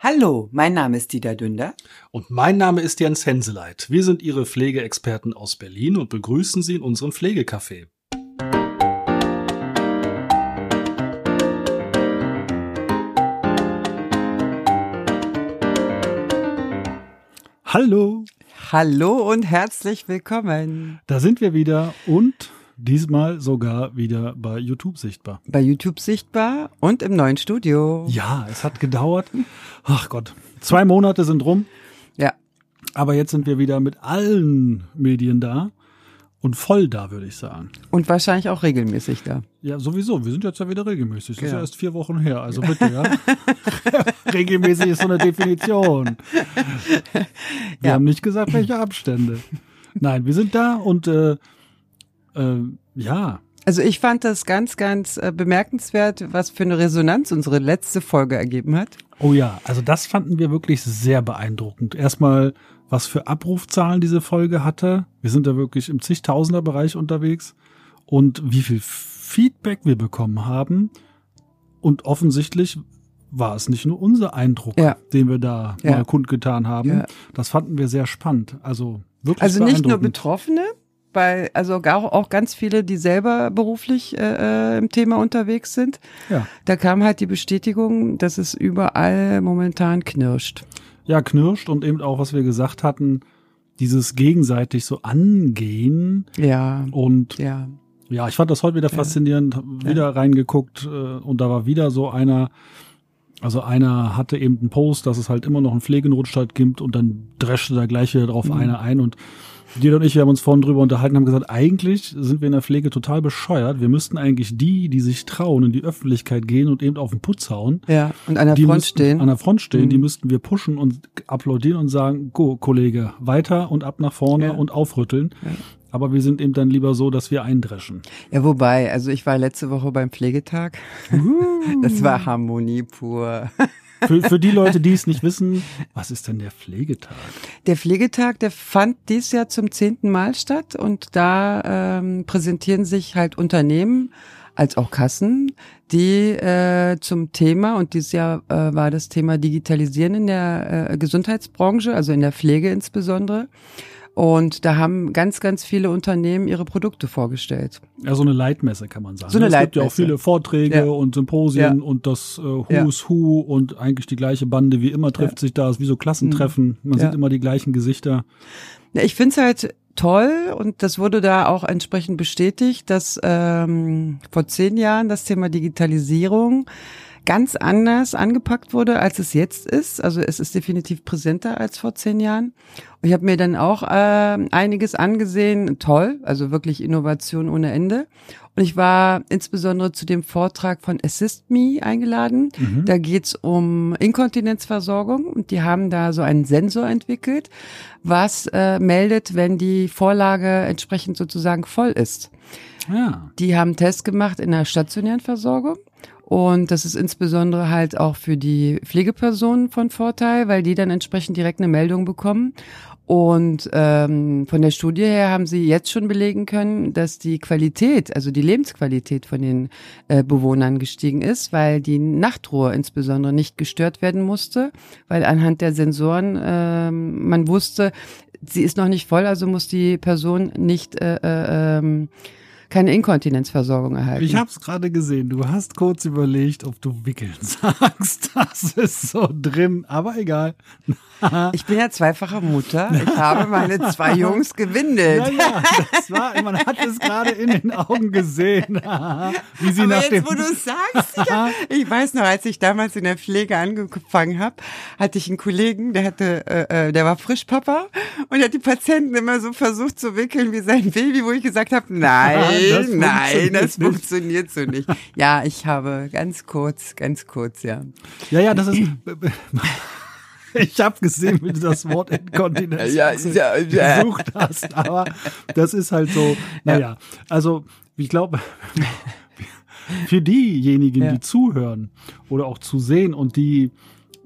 Hallo, mein Name ist Dieter Dünder. Und mein Name ist Jens Henseleit. Wir sind Ihre Pflegeexperten aus Berlin und begrüßen Sie in unserem Pflegecafé. Hallo. Hallo und herzlich willkommen. Da sind wir wieder und diesmal sogar wieder bei YouTube sichtbar. Bei YouTube sichtbar und im neuen Studio. Ja, es hat gedauert. Ach Gott, zwei Monate sind rum. Ja. Aber jetzt sind wir wieder mit allen Medien da und voll da, würde ich sagen. Und wahrscheinlich auch regelmäßig da. Ja, sowieso. Wir sind jetzt ja wieder regelmäßig. Das ist Ja. ja erst vier Wochen her. Also bitte, ja. regelmäßig ist so eine Definition. Wir Ja. haben nicht gesagt, welche Abstände. Nein, wir sind da und äh, äh, ja, Also ich fand das ganz, ganz äh, bemerkenswert, was für eine Resonanz unsere letzte Folge ergeben hat. Oh ja, also das fanden wir wirklich sehr beeindruckend. Erstmal, was für Abrufzahlen diese Folge hatte. Wir sind da wirklich im zigtausender-Bereich unterwegs. Und wie viel Feedback wir bekommen haben. Und offensichtlich war es nicht nur unser Eindruck, Ja. den wir da Ja. mal kundgetan haben. Ja. Das fanden wir sehr spannend. Also wirklich Also nicht nur. Betroffene, weil also gar auch ganz viele, die selber beruflich äh, äh, im Thema unterwegs sind. Ja. Da kam halt die Bestätigung, dass es überall momentan knirscht. ja, knirscht und eben auch, was wir gesagt hatten, dieses gegenseitig so angehen Ja, und ja. Ja, ich fand das heute wieder faszinierend, hab wieder reingeguckt äh, und da war wieder so einer, also einer hatte eben einen Post, dass es halt immer noch einen Pflegenotstand gibt und dann dreschte da gleich wieder drauf einer ein und Jeder und ich, wir haben uns vorhin drüber unterhalten, haben gesagt, eigentlich sind wir in der Pflege total bescheuert. Wir müssten eigentlich die, die sich trauen, in die Öffentlichkeit gehen und eben auf den Putz hauen. Ja, und an der Front müssten stehen. An der Front stehen, Mhm. die müssten wir pushen und applaudieren und sagen, go, Kollege, weiter und ab nach vorne Ja. und aufrütteln. Aber wir sind eben dann lieber so, dass wir eindreschen. Ja, wobei, also ich war letzte Woche beim Pflegetag. Das war Harmonie pur. Für, für die Leute, die es nicht wissen, was ist denn der Pflegetag? Der Pflegetag, der fand dies Jahr zum zehnten Mal statt und da ähm, präsentieren sich halt Unternehmen als auch Kassen, die äh, zum Thema, und dieses Jahr äh, war das Thema Digitalisieren in der äh, Gesundheitsbranche, also in der Pflege insbesondere. Und da haben ganz, ganz viele Unternehmen ihre Produkte vorgestellt. Ja, so eine Leitmesse kann man sagen. So eine es gibt ja auch Leitmesse. viele Vorträge Ja. und Symposien Ja. und das äh, Who Ja. Who und eigentlich die gleiche Bande wie immer trifft sich da, ist wie so Klassentreffen. Man Ja. sieht immer die gleichen Gesichter. Ja, ich finde es halt toll und das wurde da auch entsprechend bestätigt, dass ähm, vor zehn Jahren das Thema Digitalisierung ganz anders angepackt wurde, als es jetzt ist. Also es ist definitiv präsenter als vor zehn Jahren. Und ich habe mir dann auch äh, einiges angesehen. Toll, also wirklich Innovation ohne Ende. Und ich war insbesondere zu dem Vortrag von Assist Me eingeladen. Da geht's um Inkontinenzversorgung und die haben da so einen Sensor entwickelt, was äh, meldet, wenn die Vorlage entsprechend sozusagen voll ist. Ja. Die haben einen Test gemacht in der stationären Versorgung. Und das ist insbesondere halt auch für die Pflegepersonen von Vorteil, weil die dann entsprechend direkt eine Meldung bekommen. Und ähm, von der Studie her haben sie jetzt schon belegen können, dass die Qualität, also die Lebensqualität von den äh, Bewohnern gestiegen ist, weil die Nachtruhe insbesondere nicht gestört werden musste, weil anhand der Sensoren ähm, man wusste, sie ist noch nicht voll, also muss die Person nicht äh, äh, ähm, keine Inkontinenzversorgung erhalten. Ich habe es gerade gesehen. Du hast kurz überlegt, ob du wickeln sagst. Das ist so drin, aber egal. Ich bin ja zweifache Mutter. Ich habe meine zwei Jungs gewindelt. Ja, ja, das war, man hat es gerade in den Augen gesehen, wie sie Aber nach jetzt, dem wo du es sagst, ich, hab, ich weiß noch, als ich damals in der Pflege angefangen habe, hatte ich einen Kollegen, der hatte, äh, äh, der war Frischpapa und der hat die Patienten immer so versucht zu wickeln wie sein Baby, wo ich gesagt habe, nein, Das nein, das nicht. funktioniert so nicht. Ja, ich habe ganz kurz, ganz kurz, ja. Ja, ja, das ist. Ich habe gesehen, wie du das Wort Inkontinenz Ja, ja, ja. gesucht hast, aber das ist halt so. Naja, also ich glaube, für diejenigen, die zuhören oder auch zu sehen und die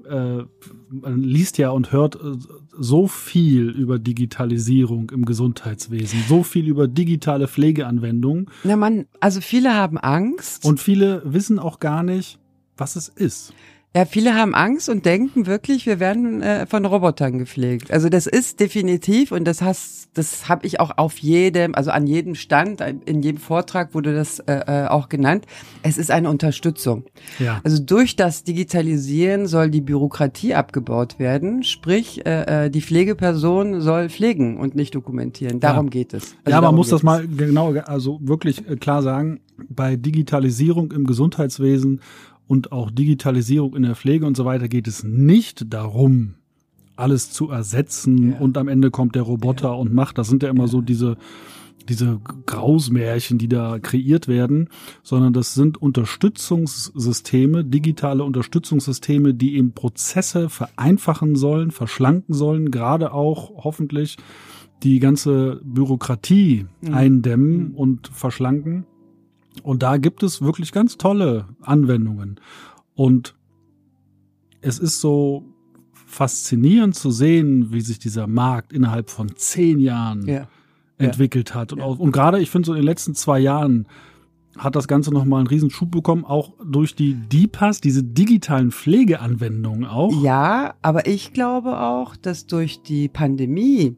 äh, man liest ja und hört äh, so viel über Digitalisierung im Gesundheitswesen, so viel über digitale Pflegeanwendungen Na man, also viele haben Angst. und viele wissen auch gar nicht, was es ist. Ja, viele haben Angst und denken wirklich, wir werden äh, von Robotern gepflegt. Also das ist definitiv und das hast, das habe ich auch auf jedem, also an jedem Stand, in jedem Vortrag wurde das äh, äh, auch genannt. Es ist eine Unterstützung. Ja. Also durch das Digitalisieren soll die Bürokratie abgebaut werden, sprich äh, äh die Pflegeperson soll pflegen und nicht dokumentieren. Darum ja. geht es. Also ja, man muss das mal genau, also wirklich äh, klar sagen. Bei Digitalisierung im Gesundheitswesen und auch Digitalisierung in der Pflege und so weiter geht es nicht darum, alles zu ersetzen ja. und am Ende kommt der Roboter ja. und macht. Das sind ja immer ja. so diese, diese Grausmärchen, die da kreiert werden, sondern das sind Unterstützungssysteme, digitale Unterstützungssysteme, die eben Prozesse vereinfachen sollen, verschlanken sollen, gerade auch hoffentlich die ganze Bürokratie mhm. eindämmen mhm. und verschlanken. Und da gibt es wirklich ganz tolle Anwendungen. Und es ist so faszinierend zu sehen, wie sich dieser Markt innerhalb von zehn Jahren ja. entwickelt ja. hat. Und, auch, und gerade, ich finde, so in den letzten zwei Jahren hat das Ganze nochmal einen riesen Schub bekommen, auch durch die DIPAS, diese digitalen Pflegeanwendungen auch. Ja, aber ich glaube auch, dass durch die Pandemie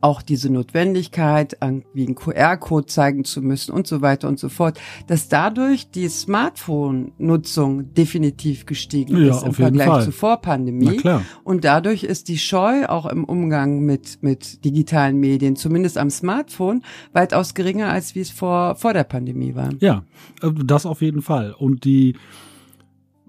auch diese Notwendigkeit, irgendwie einen QR-Code zeigen zu müssen und so weiter und so fort, dass dadurch die Smartphone-Nutzung definitiv gestiegen ja, ist im Vergleich Fall. zur Vorpandemie. Und dadurch ist die Scheu auch im Umgang mit, mit digitalen Medien, zumindest am Smartphone, weitaus geringer, als wie es vor, vor der Pandemie war. Ja, äh, das auf jeden Fall. Und die,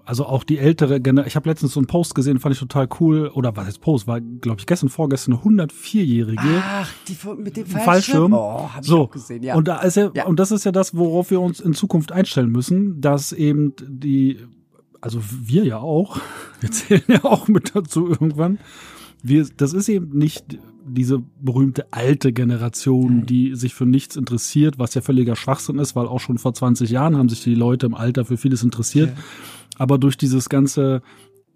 also auch die ältere Generation, ich habe letztens so einen Post gesehen, fand ich total cool, oder was heißt Post, war glaube ich gestern, vorgestern eine 104-jährige. Ach, die mit dem Fallschirm. Fallschirm. Oh, hab so. ich auch gesehen, ja. Und da ist ja, ja, und das ist ja das, worauf wir uns in Zukunft einstellen müssen, dass eben die, also wir ja auch, wir zählen ja auch mit dazu irgendwann, wir, das ist eben nicht diese berühmte alte Generation, die sich für nichts interessiert, was ja völliger Schwachsinn ist, weil auch schon vor 20 Jahren haben sich die Leute im Alter für vieles interessiert. Ja aber durch dieses ganze,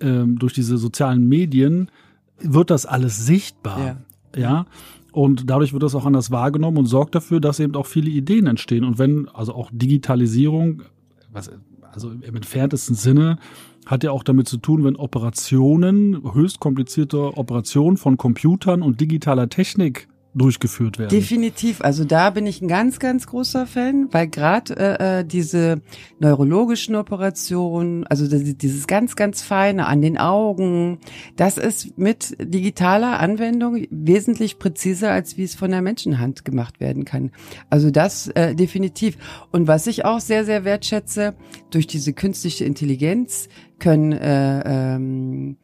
ähm, durch diese sozialen Medien wird das alles sichtbar. Ja. ja? Und dadurch wird das auch anders wahrgenommen und sorgt dafür, dass eben auch viele Ideen entstehen. Und wenn, also auch Digitalisierung, was, also im entferntesten Sinne, hat ja auch damit zu tun, wenn Operationen, höchst komplizierte Operationen von Computern und digitaler Technik durchgeführt werden. Definitiv. Also da bin ich ein ganz, ganz großer Fan, weil gerade äh, äh, diese neurologischen Operationen, also dieses ganz, ganz feine an den Augen, das ist mit digitaler Anwendung wesentlich präziser, als wie es von der Menschenhand gemacht werden kann. Also das äh, definitiv. Und was ich auch sehr, sehr wertschätze, durch diese künstliche Intelligenz können äh, ähm,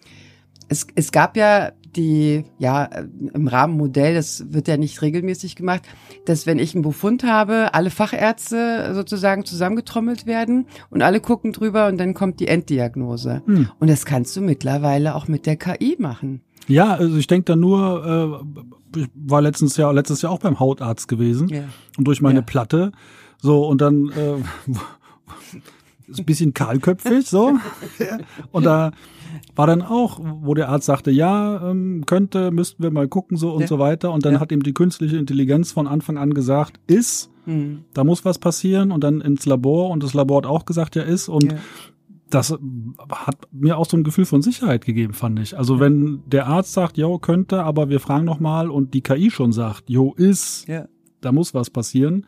es, es gab ja die, ja, im Rahmenmodell, das wird ja nicht regelmäßig gemacht, dass wenn ich einen Befund habe, alle Fachärzte sozusagen zusammengetrommelt werden und alle gucken drüber und dann kommt die Enddiagnose. Hm. Und das kannst du mittlerweile auch mit der KI machen. Ja, also ich denke da nur, äh, ich war letztens Jahr, letztes Jahr auch beim Hautarzt gewesen ja. und durch meine ja. Platte, so und dann äh, ein bisschen kahlköpfig, so und da war dann auch, wo der Arzt sagte, ja, ähm, könnte, müssten wir mal gucken so und ja. so weiter. Und dann ja. hat ihm die künstliche Intelligenz von Anfang an gesagt, ist, mhm. da muss was passieren und dann ins Labor und das Labor hat auch gesagt, ja ist und ja. das hat mir auch so ein Gefühl von Sicherheit gegeben, fand ich. Also wenn der Arzt sagt, jo, könnte, aber wir fragen noch mal und die KI schon sagt, jo, ist, da muss was passieren,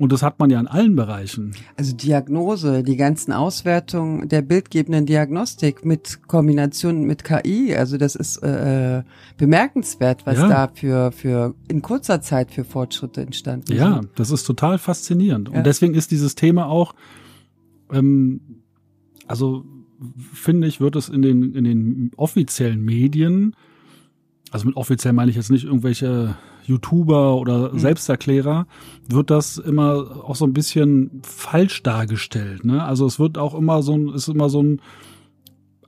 und das hat man ja in allen Bereichen. Also Diagnose, die ganzen Auswertungen der bildgebenden Diagnostik mit Kombination mit KI, also das ist äh, bemerkenswert, was ja. da für, für in kurzer Zeit für Fortschritte entstanden ja, sind. Ja, das ist total faszinierend. Ja. Und deswegen ist dieses Thema auch, ähm, also finde ich, wird es in den, in den offiziellen Medien, also mit offiziell meine ich jetzt nicht irgendwelche YouTuber oder mhm. Selbsterklärer, wird das immer auch so ein bisschen falsch dargestellt. Ne? Also es wird auch immer so ein, ist immer so ein,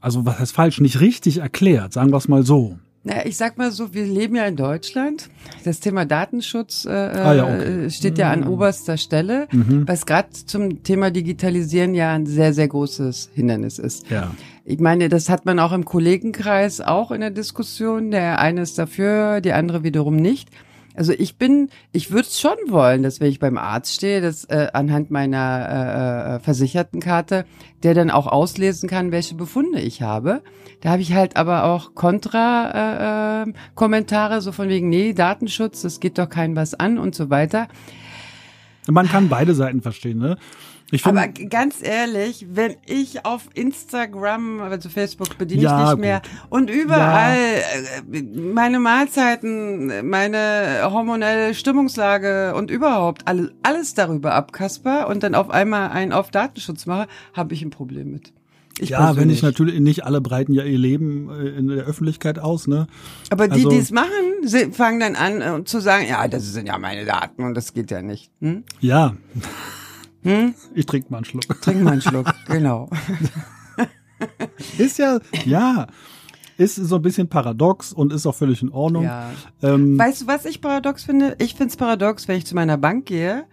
also was heißt falsch, nicht richtig erklärt, sagen wir es mal so. Na, ich sag mal so, wir leben ja in Deutschland. Das Thema Datenschutz äh, ah, ja, okay. steht ja an mhm. oberster Stelle, mhm. was gerade zum Thema Digitalisieren ja ein sehr, sehr großes Hindernis ist. Ja. Ich meine, das hat man auch im Kollegenkreis auch in der Diskussion. Der eine ist dafür, die andere wiederum nicht. Also ich bin, ich würde es schon wollen, dass wenn ich beim Arzt stehe, dass äh, anhand meiner äh, äh, Versichertenkarte, der dann auch auslesen kann, welche Befunde ich habe. Da habe ich halt aber auch Kontra-Kommentare, äh, so von wegen, nee, Datenschutz, das geht doch keinem was an und so weiter. Man kann beide Seiten verstehen, ne? Find, Aber ganz ehrlich, wenn ich auf Instagram, also Facebook bediene ja, ich nicht mehr und überall ja. Äh, meine Mahlzeiten, meine hormonelle Stimmungslage und überhaupt alles, alles darüber abkasper und dann auf einmal einen auf Datenschutz mache, habe ich ein Problem mit. Ich ja, persönlich. wenn ich natürlich nicht alle breiten ja ihr Leben äh, in der Öffentlichkeit aus, ne? Aber die, also, die es machen, fangen dann an äh, zu sagen, ja, das sind ja meine Daten und das geht ja nicht. Hm? Ja. Hm? Ich trinke mal einen Schluck. Trink mal einen Schluck, genau. ist ja, ja, ist so ein bisschen paradox und ist auch völlig in Ordnung. Ja. Ähm, weißt du, was ich paradox finde? Ich finde es paradox, wenn ich zu meiner Bank gehe,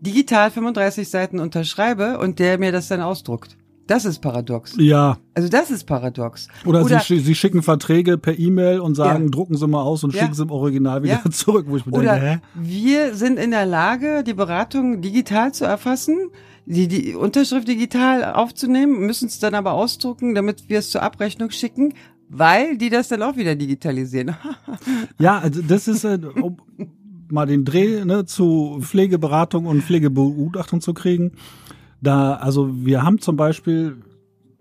digital 35 Seiten unterschreibe und der mir das dann ausdruckt. Das ist paradox. Ja. Also das ist paradox. Oder, Oder sie, sie, schicken Verträge per E-Mail und sagen, ja. drucken Sie mal aus und ja. schicken Sie im Original wieder ja. zurück, wo ich mir Oder denke, hä? wir sind in der Lage, die Beratung digital zu erfassen, die, die Unterschrift digital aufzunehmen, müssen es dann aber ausdrucken, damit wir es zur Abrechnung schicken, weil die das dann auch wieder digitalisieren. ja, also das ist äh, um mal den Dreh ne, zu Pflegeberatung und Pflegebegutachtung zu kriegen da, also wir haben zum Beispiel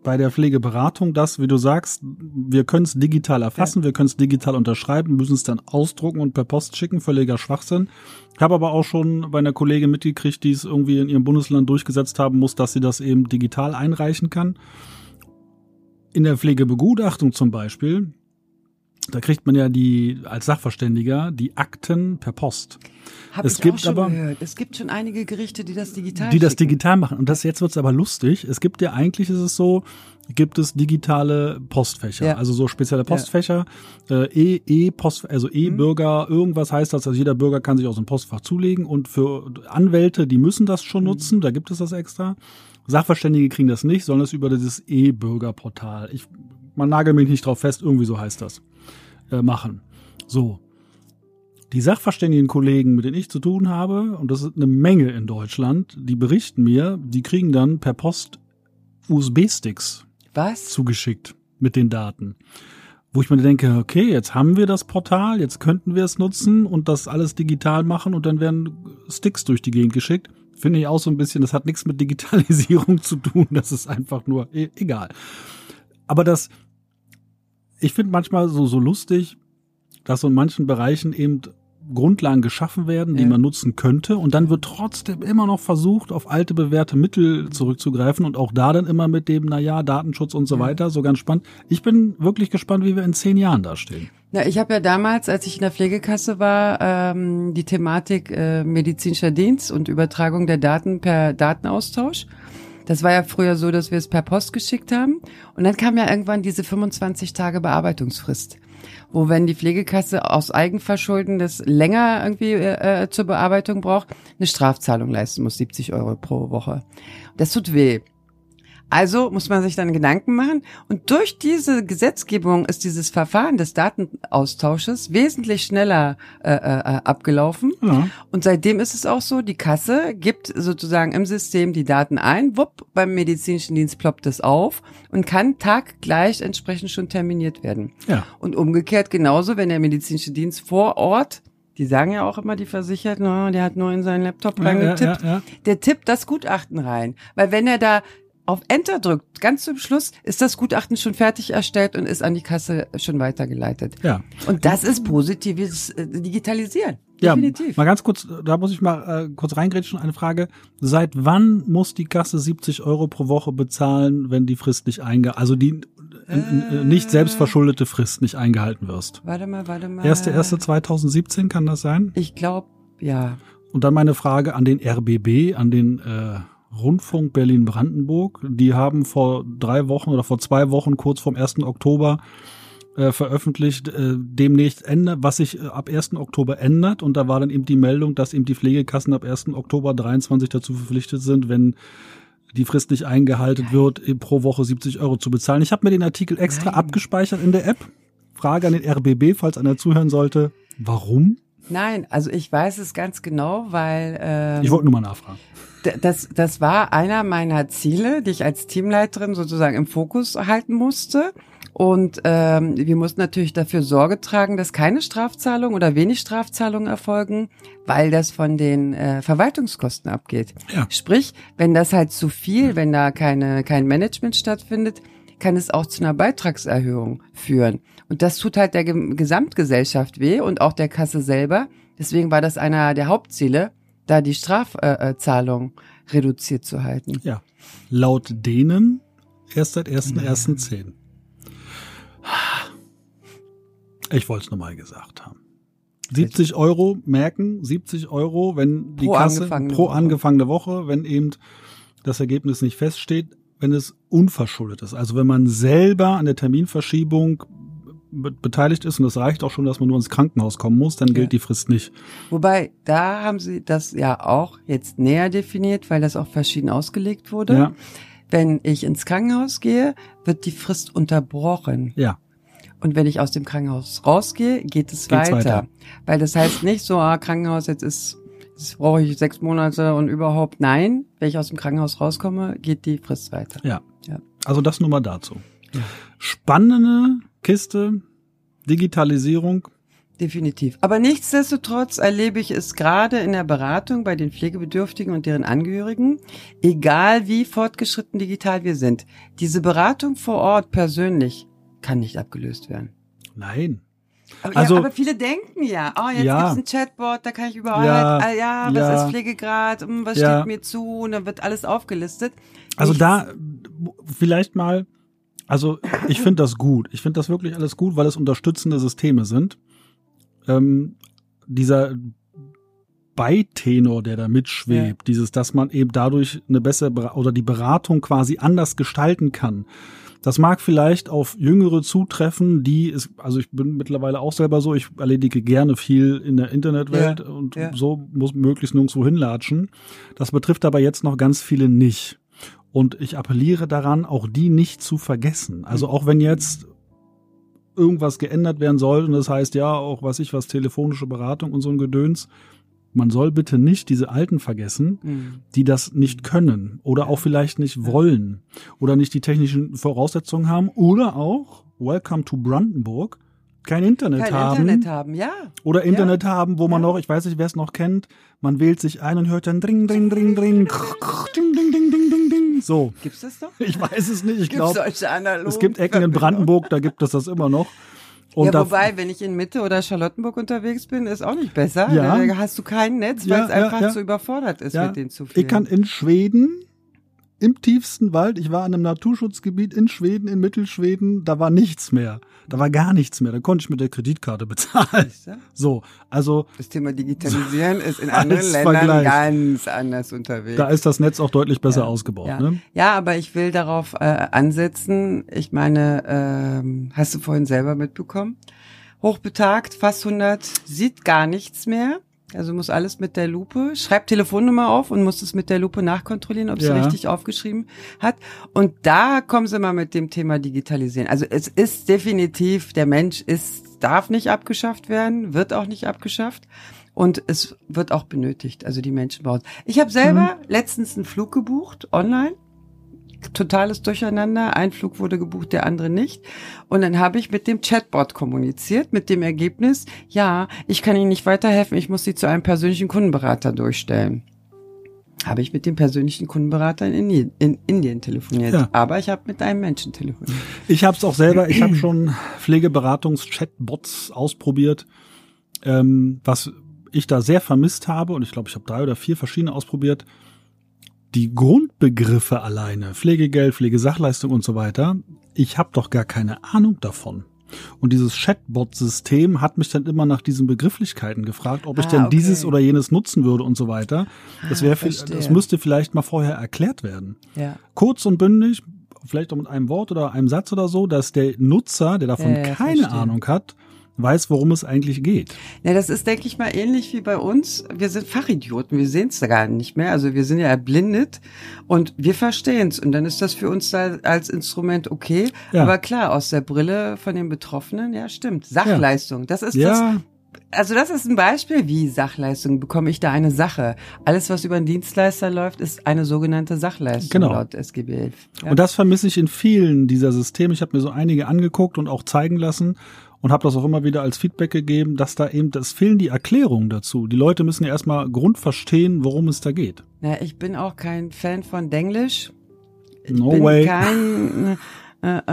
bei der Pflegeberatung das, wie du sagst, wir können es digital erfassen, ja. wir können es digital unterschreiben, müssen es dann ausdrucken und per Post schicken, völliger Schwachsinn. Ich habe aber auch schon bei einer Kollegin mitgekriegt, die es irgendwie in ihrem Bundesland durchgesetzt haben muss, dass sie das eben digital einreichen kann. In der Pflegebegutachtung zum Beispiel da kriegt man ja die als Sachverständiger die Akten per Post. Hab es ich gibt auch schon aber gehört. es gibt schon einige Gerichte, die das digital die schicken. das digital machen und das jetzt wird's aber lustig. Es gibt ja eigentlich ist es so, gibt es digitale Postfächer, ja. also so spezielle Postfächer, ja. äh, E E Post also E Bürger, mhm. irgendwas heißt das, also jeder Bürger kann sich aus dem Postfach zulegen und für Anwälte, die müssen das schon mhm. nutzen, da gibt es das extra. Sachverständige kriegen das nicht, sondern es über dieses E-Bürgerportal. Ich man nagelt mich nicht drauf fest, irgendwie so heißt das äh, machen. So. Die sachverständigen Kollegen, mit denen ich zu tun habe, und das ist eine Menge in Deutschland, die berichten mir, die kriegen dann per Post USB-Sticks zugeschickt mit den Daten. Wo ich mir denke, okay, jetzt haben wir das Portal, jetzt könnten wir es nutzen und das alles digital machen und dann werden Sticks durch die Gegend geschickt. Finde ich auch so ein bisschen, das hat nichts mit Digitalisierung zu tun, das ist einfach nur e egal. Aber das, ich finde manchmal so, so lustig, dass so in manchen Bereichen eben Grundlagen geschaffen werden, die ja. man nutzen könnte. Und dann wird trotzdem immer noch versucht, auf alte bewährte Mittel zurückzugreifen und auch da dann immer mit dem, na ja, Datenschutz und so ja. weiter. So ganz spannend. Ich bin wirklich gespannt, wie wir in zehn Jahren da stehen. Na, ich habe ja damals, als ich in der Pflegekasse war, ähm, die Thematik äh, medizinischer Dienst und Übertragung der Daten per Datenaustausch. Das war ja früher so, dass wir es per Post geschickt haben. Und dann kam ja irgendwann diese 25 Tage Bearbeitungsfrist wo wenn die Pflegekasse aus Eigenverschulden das länger irgendwie äh, zur Bearbeitung braucht, eine Strafzahlung leisten muss, 70 Euro pro Woche. Das tut weh. Also muss man sich dann Gedanken machen. Und durch diese Gesetzgebung ist dieses Verfahren des Datenaustausches wesentlich schneller äh, äh, abgelaufen. Ja. Und seitdem ist es auch so, die Kasse gibt sozusagen im System die Daten ein, wupp, beim medizinischen Dienst ploppt es auf und kann taggleich entsprechend schon terminiert werden. Ja. Und umgekehrt genauso, wenn der medizinische Dienst vor Ort die sagen ja auch immer, die Versicherten, oh, der hat nur in seinen Laptop reingetippt. Ja, ja, ja, der tippt das Gutachten rein. Weil wenn er da auf Enter drückt, ganz zum Schluss ist das Gutachten schon fertig erstellt und ist an die Kasse schon weitergeleitet. Ja. Und das ist positives äh, Digitalisieren. Definitiv. Ja, mal ganz kurz, da muss ich mal äh, kurz reingrätschen, eine Frage. Seit wann muss die Kasse 70 Euro pro Woche bezahlen, wenn die Frist nicht einge, also die äh, nicht selbstverschuldete Frist nicht eingehalten wirst? Warte mal, warte mal. Erste, erste 2017 kann das sein? Ich glaube, ja. Und dann meine Frage an den RBB, an den äh, Rundfunk Berlin-Brandenburg. Die haben vor drei Wochen oder vor zwei Wochen kurz vorm 1. Oktober äh, veröffentlicht, äh, demnächst Ende, was sich äh, ab 1. Oktober ändert. Und da war dann eben die Meldung, dass eben die Pflegekassen ab 1. Oktober 23 dazu verpflichtet sind, wenn die Frist nicht eingehalten wird, pro Woche 70 Euro zu bezahlen. Ich habe mir den Artikel extra Nein. abgespeichert in der App. Frage an den RBB, falls einer zuhören sollte. Warum? Nein, also ich weiß es ganz genau, weil ähm, Ich wollte nur mal nachfragen. das, das war einer meiner Ziele, die ich als Teamleiterin sozusagen im Fokus halten musste. Und ähm, wir mussten natürlich dafür Sorge tragen, dass keine Strafzahlungen oder wenig Strafzahlungen erfolgen, weil das von den äh, Verwaltungskosten abgeht. Ja. Sprich, wenn das halt zu viel, wenn da keine kein Management stattfindet, kann es auch zu einer Beitragserhöhung führen. Und das tut halt der Gesamtgesellschaft weh und auch der Kasse selber. Deswegen war das einer der Hauptziele, da die Strafzahlung äh, Zahlung reduziert zu halten. Ja. Laut denen erst seit 1.1.10. Ich wollte es nochmal gesagt haben. 70 Euro merken, 70 Euro, wenn die Pro Kasse angefangene pro angefangene Woche, wenn eben das Ergebnis nicht feststeht, wenn es unverschuldet ist. Also wenn man selber an der Terminverschiebung be beteiligt ist und es reicht auch schon, dass man nur ins Krankenhaus kommen muss, dann gilt Ja. die Frist nicht. Wobei, da haben sie das ja auch jetzt näher definiert, weil das auch verschieden ausgelegt wurde. Ja, Wenn ich ins Krankenhaus gehe, wird die Frist unterbrochen. ja, Und wenn ich aus dem Krankenhaus rausgehe, geht es Geht's weiter. weiter. Weil das heißt nicht so, ah, Krankenhaus, jetzt ist, jetzt brauche ich sechs Monate und überhaupt. Nein, wenn ich aus dem Krankenhaus rauskomme, geht die Frist weiter. ja. Ja. Also das nur mal dazu. Spannende Kiste, Digitalisierung. Definitiv. Aber nichtsdestotrotz erlebe ich es gerade in der Beratung bei den Pflegebedürftigen und deren Angehörigen, egal wie fortgeschritten digital wir sind. Diese Beratung vor Ort persönlich kann nicht abgelöst werden. Nein. Aber, Also- ja, aber viele denken ja, oh, jetzt Ja. gibt's ein Chatbot, da kann ich überall, Ja, ah, ja, was ja. ist Pflegegrad, hm, was steht mir zu, und dann wird alles aufgelistet. Also Nichts- da vielleicht mal, also ich finde das gut. Ich finde das wirklich alles gut, weil es unterstützende Systeme sind. Ähm, dieser Beitenor, der da mitschwebt, dieses, dass man eben dadurch eine bessere oder die Beratung quasi anders gestalten kann. Das mag vielleicht auf Jüngere zutreffen, die ist, also ich bin mittlerweile auch selber so, ich erledige gerne viel in der Internetwelt Ja, und ja. so muss möglichst nirgendwo hinlatschen. Das betrifft aber jetzt noch ganz viele nicht. Und ich appelliere daran, auch die nicht zu vergessen. Also auch wenn jetzt irgendwas geändert werden soll und das heißt ja auch, was ich was, telefonische Beratung und so ein Gedöns, man soll bitte nicht diese Alten vergessen, Hm. die das nicht können oder auch vielleicht nicht wollen oder nicht die technischen Voraussetzungen haben oder auch, welcome to Brandenburg, kein Internet Kein haben Internet haben, ja. oder Internet haben, wo man Ja. noch, ich weiß nicht, wer es noch kennt, man wählt sich ein und hört dann dring, dring, dring, dring, ding, ding, ding, ding, ding, ding. So, Gibt's das doch? ich weiß es nicht, ich glaube, es gibt Ecken in? Brandenburg, da gibt es das immer noch. Und ja, wobei, wenn ich in Mitte oder Charlottenburg unterwegs bin, ist auch nicht besser. Ja. Da hast du kein Netz, weil Ja, es einfach ja. zu überfordert ist mit den zu vielen. ich kann in Schweden im tiefsten Wald, ich war in einem Naturschutzgebiet in Schweden, in Mittelschweden, da war nichts mehr. Da war gar nichts mehr. Da konnte ich mit der Kreditkarte bezahlen. So, also Das Thema Digitalisieren ist in anderen Ländern Vergleich. ganz anders unterwegs. da ist das Netz auch deutlich besser Ja. ausgebaut. ja. Ne? ja, aber ich will darauf äh, ansetzen. Ich meine, ähm, hast du vorhin selber mitbekommen? Hochbetagt, fast 100, sieht gar nichts mehr. Also muss alles mit der Lupe, schreibt Telefonnummer auf und muss es mit der Lupe nachkontrollieren, ob sie Ja. richtig aufgeschrieben hat. Und da kommen sie mal mit dem Thema Digitalisieren. Also es ist definitiv, der Mensch ist, darf nicht abgeschafft werden, wird auch nicht abgeschafft. Und es wird auch benötigt, also die Menschen bauen. Ich habe selber letztens einen Flug gebucht, online. Totales Durcheinander. Ein Flug wurde gebucht, der andere nicht. Und dann habe ich mit dem Chatbot kommuniziert, mit dem Ergebnis, ja, ich kann Ihnen nicht weiterhelfen, ich muss Sie zu einem persönlichen Kundenberater durchstellen. Habe ich mit dem persönlichen Kundenberater in Indien, in Indien telefoniert. Ja. Aber ich habe mit einem Menschen telefoniert. Ich habe es auch selber, ich habe schon Pflegeberatungs-Chatbots ausprobiert, ähm, was ich da sehr vermisst habe und ich glaube, ich habe drei oder vier verschiedene ausprobiert. Die Grundbegriffe alleine, Pflegegeld, Pflegesachleistung und so weiter, ich habe doch gar keine Ahnung davon. Und dieses Chatbot-System hat mich dann immer nach diesen Begrifflichkeiten gefragt, ob ich Ah, denn okay. dieses oder jenes nutzen würde und so weiter. Das Ah, wäre, verstehe. das müsste vielleicht mal vorher erklärt werden Ja. kurz und bündig, vielleicht auch mit einem Wort oder einem Satz oder so, dass der Nutzer, der davon Ja, ja, keine verstehe. Ahnung hat, weiß, worum es eigentlich geht. Ja, das ist, denke ich mal, ähnlich wie bei uns. Wir sind Fachidioten, wir sehen es da gar nicht mehr. Also wir sind ja erblindet und wir verstehen es. Und dann ist das für uns da als Instrument okay. Ja. Aber klar, aus der Brille von den Betroffenen, ja, stimmt. Sachleistung, das ist Ja, also das ist ein Beispiel, wie Sachleistung bekomme ich da eine Sache. Alles, was über einen Dienstleister läuft, ist eine sogenannte Sachleistung Genau. laut SGB 11. Ja. Und das vermisse ich in vielen dieser Systeme. Ich habe mir so einige angeguckt und auch zeigen lassen und habe das auch immer wieder als Feedback gegeben, dass da eben, das fehlen die Erklärungen dazu. Die Leute müssen ja erstmal grundverstehen, worum es da geht. Ja, ich bin auch kein Fan von Denglisch. Ich No bin way. kein, äh, äh,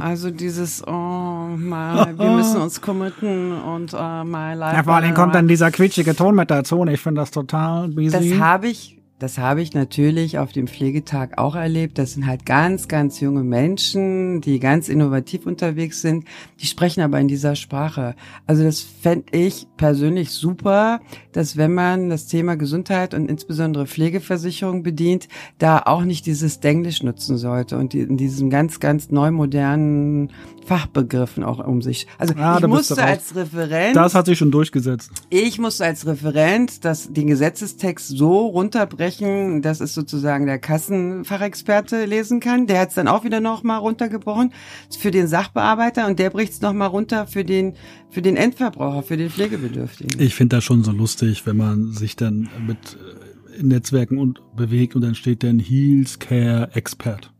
also dieses, oh, mal, wir müssen uns committen und äh, my life. Ja, vor allem kommt dann dieser quietschige Ton mit dazu und ich finde das total busy. Das habe ich, das habe ich natürlich auf dem Pflegetag auch erlebt. Das sind halt ganz, ganz junge Menschen, die ganz innovativ unterwegs sind. Die sprechen aber in dieser Sprache. Also das fände ich persönlich super, dass wenn man das Thema Gesundheit und insbesondere Pflegeversicherung bedient, da auch nicht dieses Denglisch nutzen sollte und in diesem ganz, ganz neu modernen Fachbegriffen auch um sich. Also Ah, ich musste als Referent das hat sich schon durchgesetzt. ich musste als Referent das, den Gesetzestext so runterbrechen, dass es sozusagen der Kassenfachexperte lesen kann. Der hat es dann auch wieder nochmal runtergebrochen für den Sachbearbeiter und der bricht es nochmal runter für den, für den Endverbraucher, für den Pflegebedürftigen. Ich finde das schon so lustig, wenn man sich dann mit äh, Netzwerken und bewegt und dann steht dann Heals Care Expert.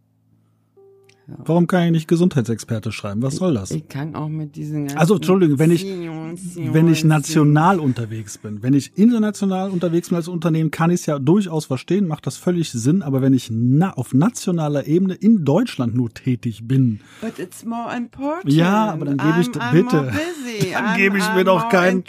Warum kann ich nicht Gesundheitsexperte schreiben? Was soll das? Ich kann auch mit diesen ganzen Also, Entschuldigung, wenn ich- Wenn ich national unterwegs bin, wenn ich international unterwegs bin als Unternehmen, kann ich es ja durchaus verstehen, macht das völlig Sinn. Aber wenn ich na auf nationaler Ebene in Deutschland nur tätig bin, But it's more important. Ja, aber dann gebe ich- I'm, bitte. Dann gebe ich mir I'm doch more kein-.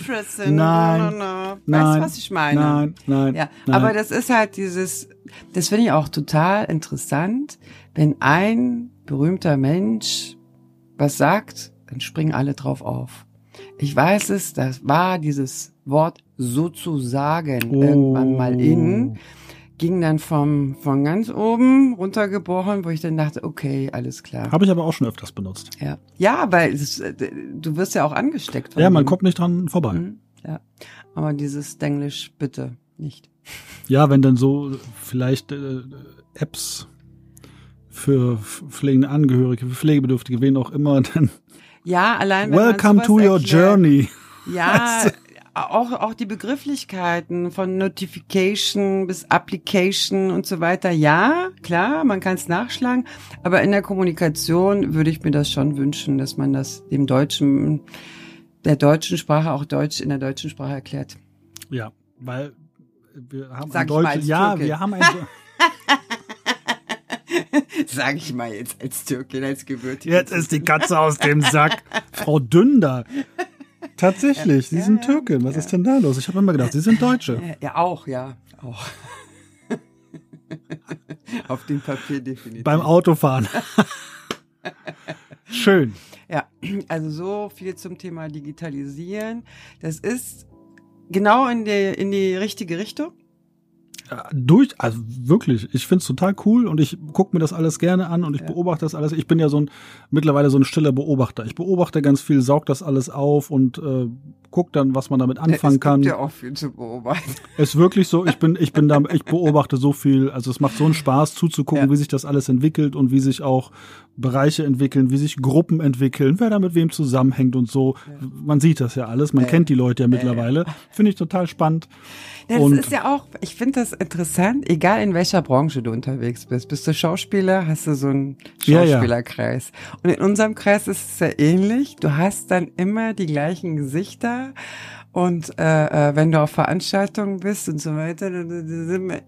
Nein. No, no, no. Weißt nein, du, was ich meine? nein, nein, Ja, nein. aber das ist halt dieses, das finde ich auch total interessant, wenn ein berühmter Mensch was sagt, dann springen alle drauf auf. Ich weiß es, das war dieses Wort sozusagen Oh. irgendwann mal in, ging dann vom, von ganz oben runtergebrochen, wo ich dann dachte, okay, alles klar. Habe ich aber auch schon öfters benutzt. Ja, ja weil es, äh, du wirst ja auch angesteckt. Ja, man dem. kommt nicht dran vorbei. Mhm, Ja, aber dieses Denglisch bitte nicht. Ja, wenn dann so vielleicht äh, Apps für pflegende Angehörige, für Pflegebedürftige, wen auch immer, dann Ja, allein Welcome to your erklärt. journey. Ja, auch, auch die Begrifflichkeiten von Notification bis Application und so weiter. Ja, klar, man kann es nachschlagen, aber in der Kommunikation würde ich mir das schon wünschen, dass man das dem Deutschen, der deutschen Sprache auch Deutsch in der deutschen Sprache erklärt. Ja, weil wir haben Sag ein ich mal Deutsch, als ja, Türkin. wir haben ein Sag ich mal jetzt als Türkin, als gebürtige. Jetzt ist die Katze aus dem Sack. Frau Dünder. Tatsächlich, Sie Ja, sind ja, Türkin. Was ja. ist denn da los? Ich habe immer gedacht, Sie sind Deutsche. Ja, auch, ja, auch. Auf dem Papier definitiv. Beim Autofahren. Schön. Ja, also so viel zum Thema Digitalisieren. Das ist genau in die, in die richtige Richtung. Ja, durch, also wirklich, ich find's total cool und ich guck mir das alles gerne an und ich Ja. beobachte das alles. Ich bin ja so ein mittlerweile so ein stiller Beobachter. Ich beobachte ganz viel, saug das alles auf und äh, guck dann, was man damit anfangen es kann. gibt ja auch viel zu beobachten. Ist wirklich so, ich bin, ich bin da, ich beobachte so viel, also es macht so einen Spaß zuzugucken, Ja. wie sich das alles entwickelt und wie sich auch Bereiche entwickeln, wie sich Gruppen entwickeln, wer da mit wem zusammenhängt und so. Man sieht das ja alles, man Ja. kennt die Leute ja mittlerweile. Finde ich total spannend. Das Und- ist ja auch, ich finde das interessant, egal in welcher Branche du unterwegs bist. Bist du Schauspieler, hast du so einen Ja, ja. Schauspielerkreis. Und in unserem Kreis ist es ja ähnlich. Du hast dann immer die gleichen Gesichter. Und äh, äh, wenn du auf Veranstaltungen bist und so weiter,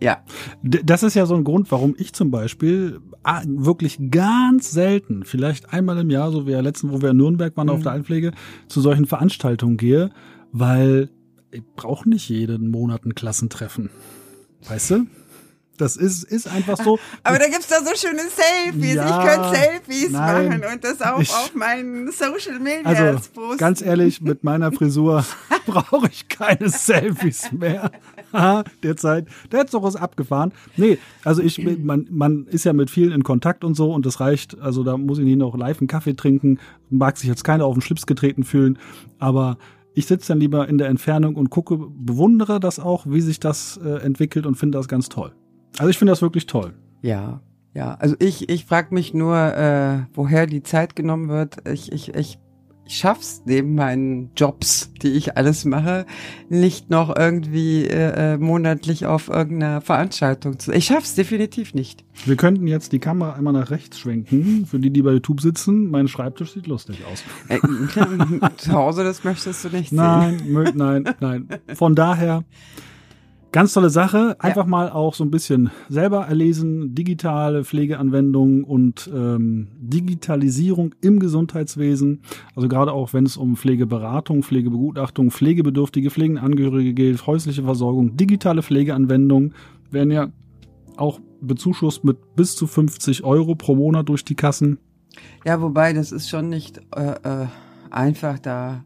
ja, Das ist ja so ein Grund, warum ich zum Beispiel ah, wirklich ganz selten, vielleicht einmal im Jahr, so wie ja letzten, wo wir in Nürnberg waren auf Mhm. der Einpflege, zu solchen Veranstaltungen gehe, weil ich brauche nicht jeden Monat ein Klassentreffen. Weißt du? Das ist, ist einfach so. Aber da gibt's doch so schöne Selfies. Ja, ich könnte Selfies nein. machen und das auch Ich- auf meinen Social Media Also posten. ganz ehrlich, mit meiner Frisur brauche ich keine Selfies mehr. Derzeit, der hat doch was abgefahren. Nee, also ich, man, man ist ja mit vielen in Kontakt und so und das reicht. Also da muss ich nicht noch live einen Kaffee trinken, mag sich jetzt keiner auf den Schlips getreten fühlen, aber ich sitze dann lieber in der Entfernung und gucke, bewundere das auch, wie sich das äh, entwickelt und finde das ganz toll. Also ich finde das wirklich toll. Ja, ja. Also ich, ich frage mich nur, äh, woher die Zeit genommen wird. Ich, ich, ich ich schaff's neben meinen Jobs, die ich alles mache, nicht noch irgendwie äh, äh, monatlich auf irgendeiner Veranstaltung zu. Ich schaff's definitiv nicht. Wir könnten jetzt die Kamera einmal nach rechts schwenken. Für die, die bei YouTube sitzen, mein Schreibtisch sieht lustig aus. Äh, zu Hause, das möchtest du nicht sehen. Nein, nein, nein. Von daher Ganz tolle Sache. Einfach ja. mal auch so ein bisschen selber erlesen. Digitale Pflegeanwendungen und ähm, Digitalisierung im Gesundheitswesen. Also gerade auch, wenn es um Pflegeberatung, Pflegebegutachtung, pflegebedürftige Pflegenangehörige geht, häusliche Versorgung, digitale Pflegeanwendungen werden ja auch bezuschusst mit bis zu 50 Euro pro Monat durch die Kassen. Ja, wobei das ist schon nicht äh, äh, einfach da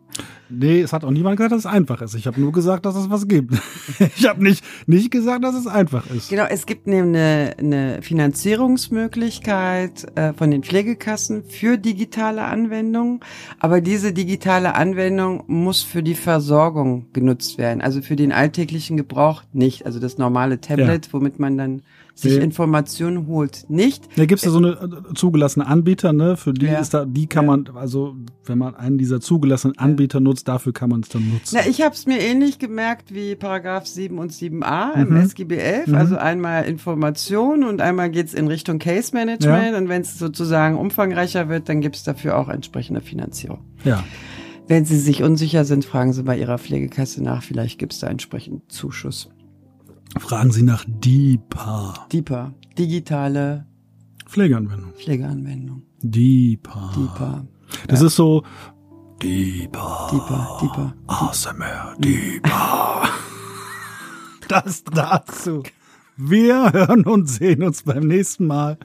Nee, es hat auch niemand gesagt, dass es einfach ist. Ich habe nur gesagt, dass es was gibt. ich habe nicht, nicht gesagt, dass es einfach ist. Genau, es gibt eine, eine Finanzierungsmöglichkeit äh, von den Pflegekassen für digitale Anwendungen, aber diese digitale Anwendung muss für die Versorgung genutzt werden, also für den alltäglichen Gebrauch nicht. Also das normale Tablet, ja. womit man dann sich nee. Informationen holt, nicht. Da gibt's ja so eine äh, zugelassene Anbieter, ne? Für die ja. ist da, die kann ja. man, also wenn man einen dieser zugelassenen Anbieter nutzt, dafür kann man es dann nutzen. Na, ich habe es mir ähnlich gemerkt wie Paragraph 7 und 7a mhm. im SGB 11. Mhm. Also einmal Information und einmal geht's in Richtung Case Management. Ja. Und wenn es sozusagen umfangreicher wird, dann gibt's dafür auch entsprechende Finanzierung. Ja. Wenn Sie sich unsicher sind, fragen Sie bei Ihrer Pflegekasse nach. Vielleicht gibt's da entsprechend Zuschuss. Fragen Sie nach DIPA. DIPA. Digitale Pflegeanwendung. Pflegeanwendung. DIPA. DIPA. Das ja. ist so DIPA. DIPA. DIPA. ASMR. DIPA. das dazu. Wir hören und sehen uns beim nächsten Mal.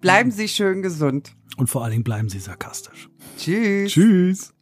Bleiben Sie schön gesund. Und vor allen Dingen bleiben Sie sarkastisch. Tschüss. Tschüss.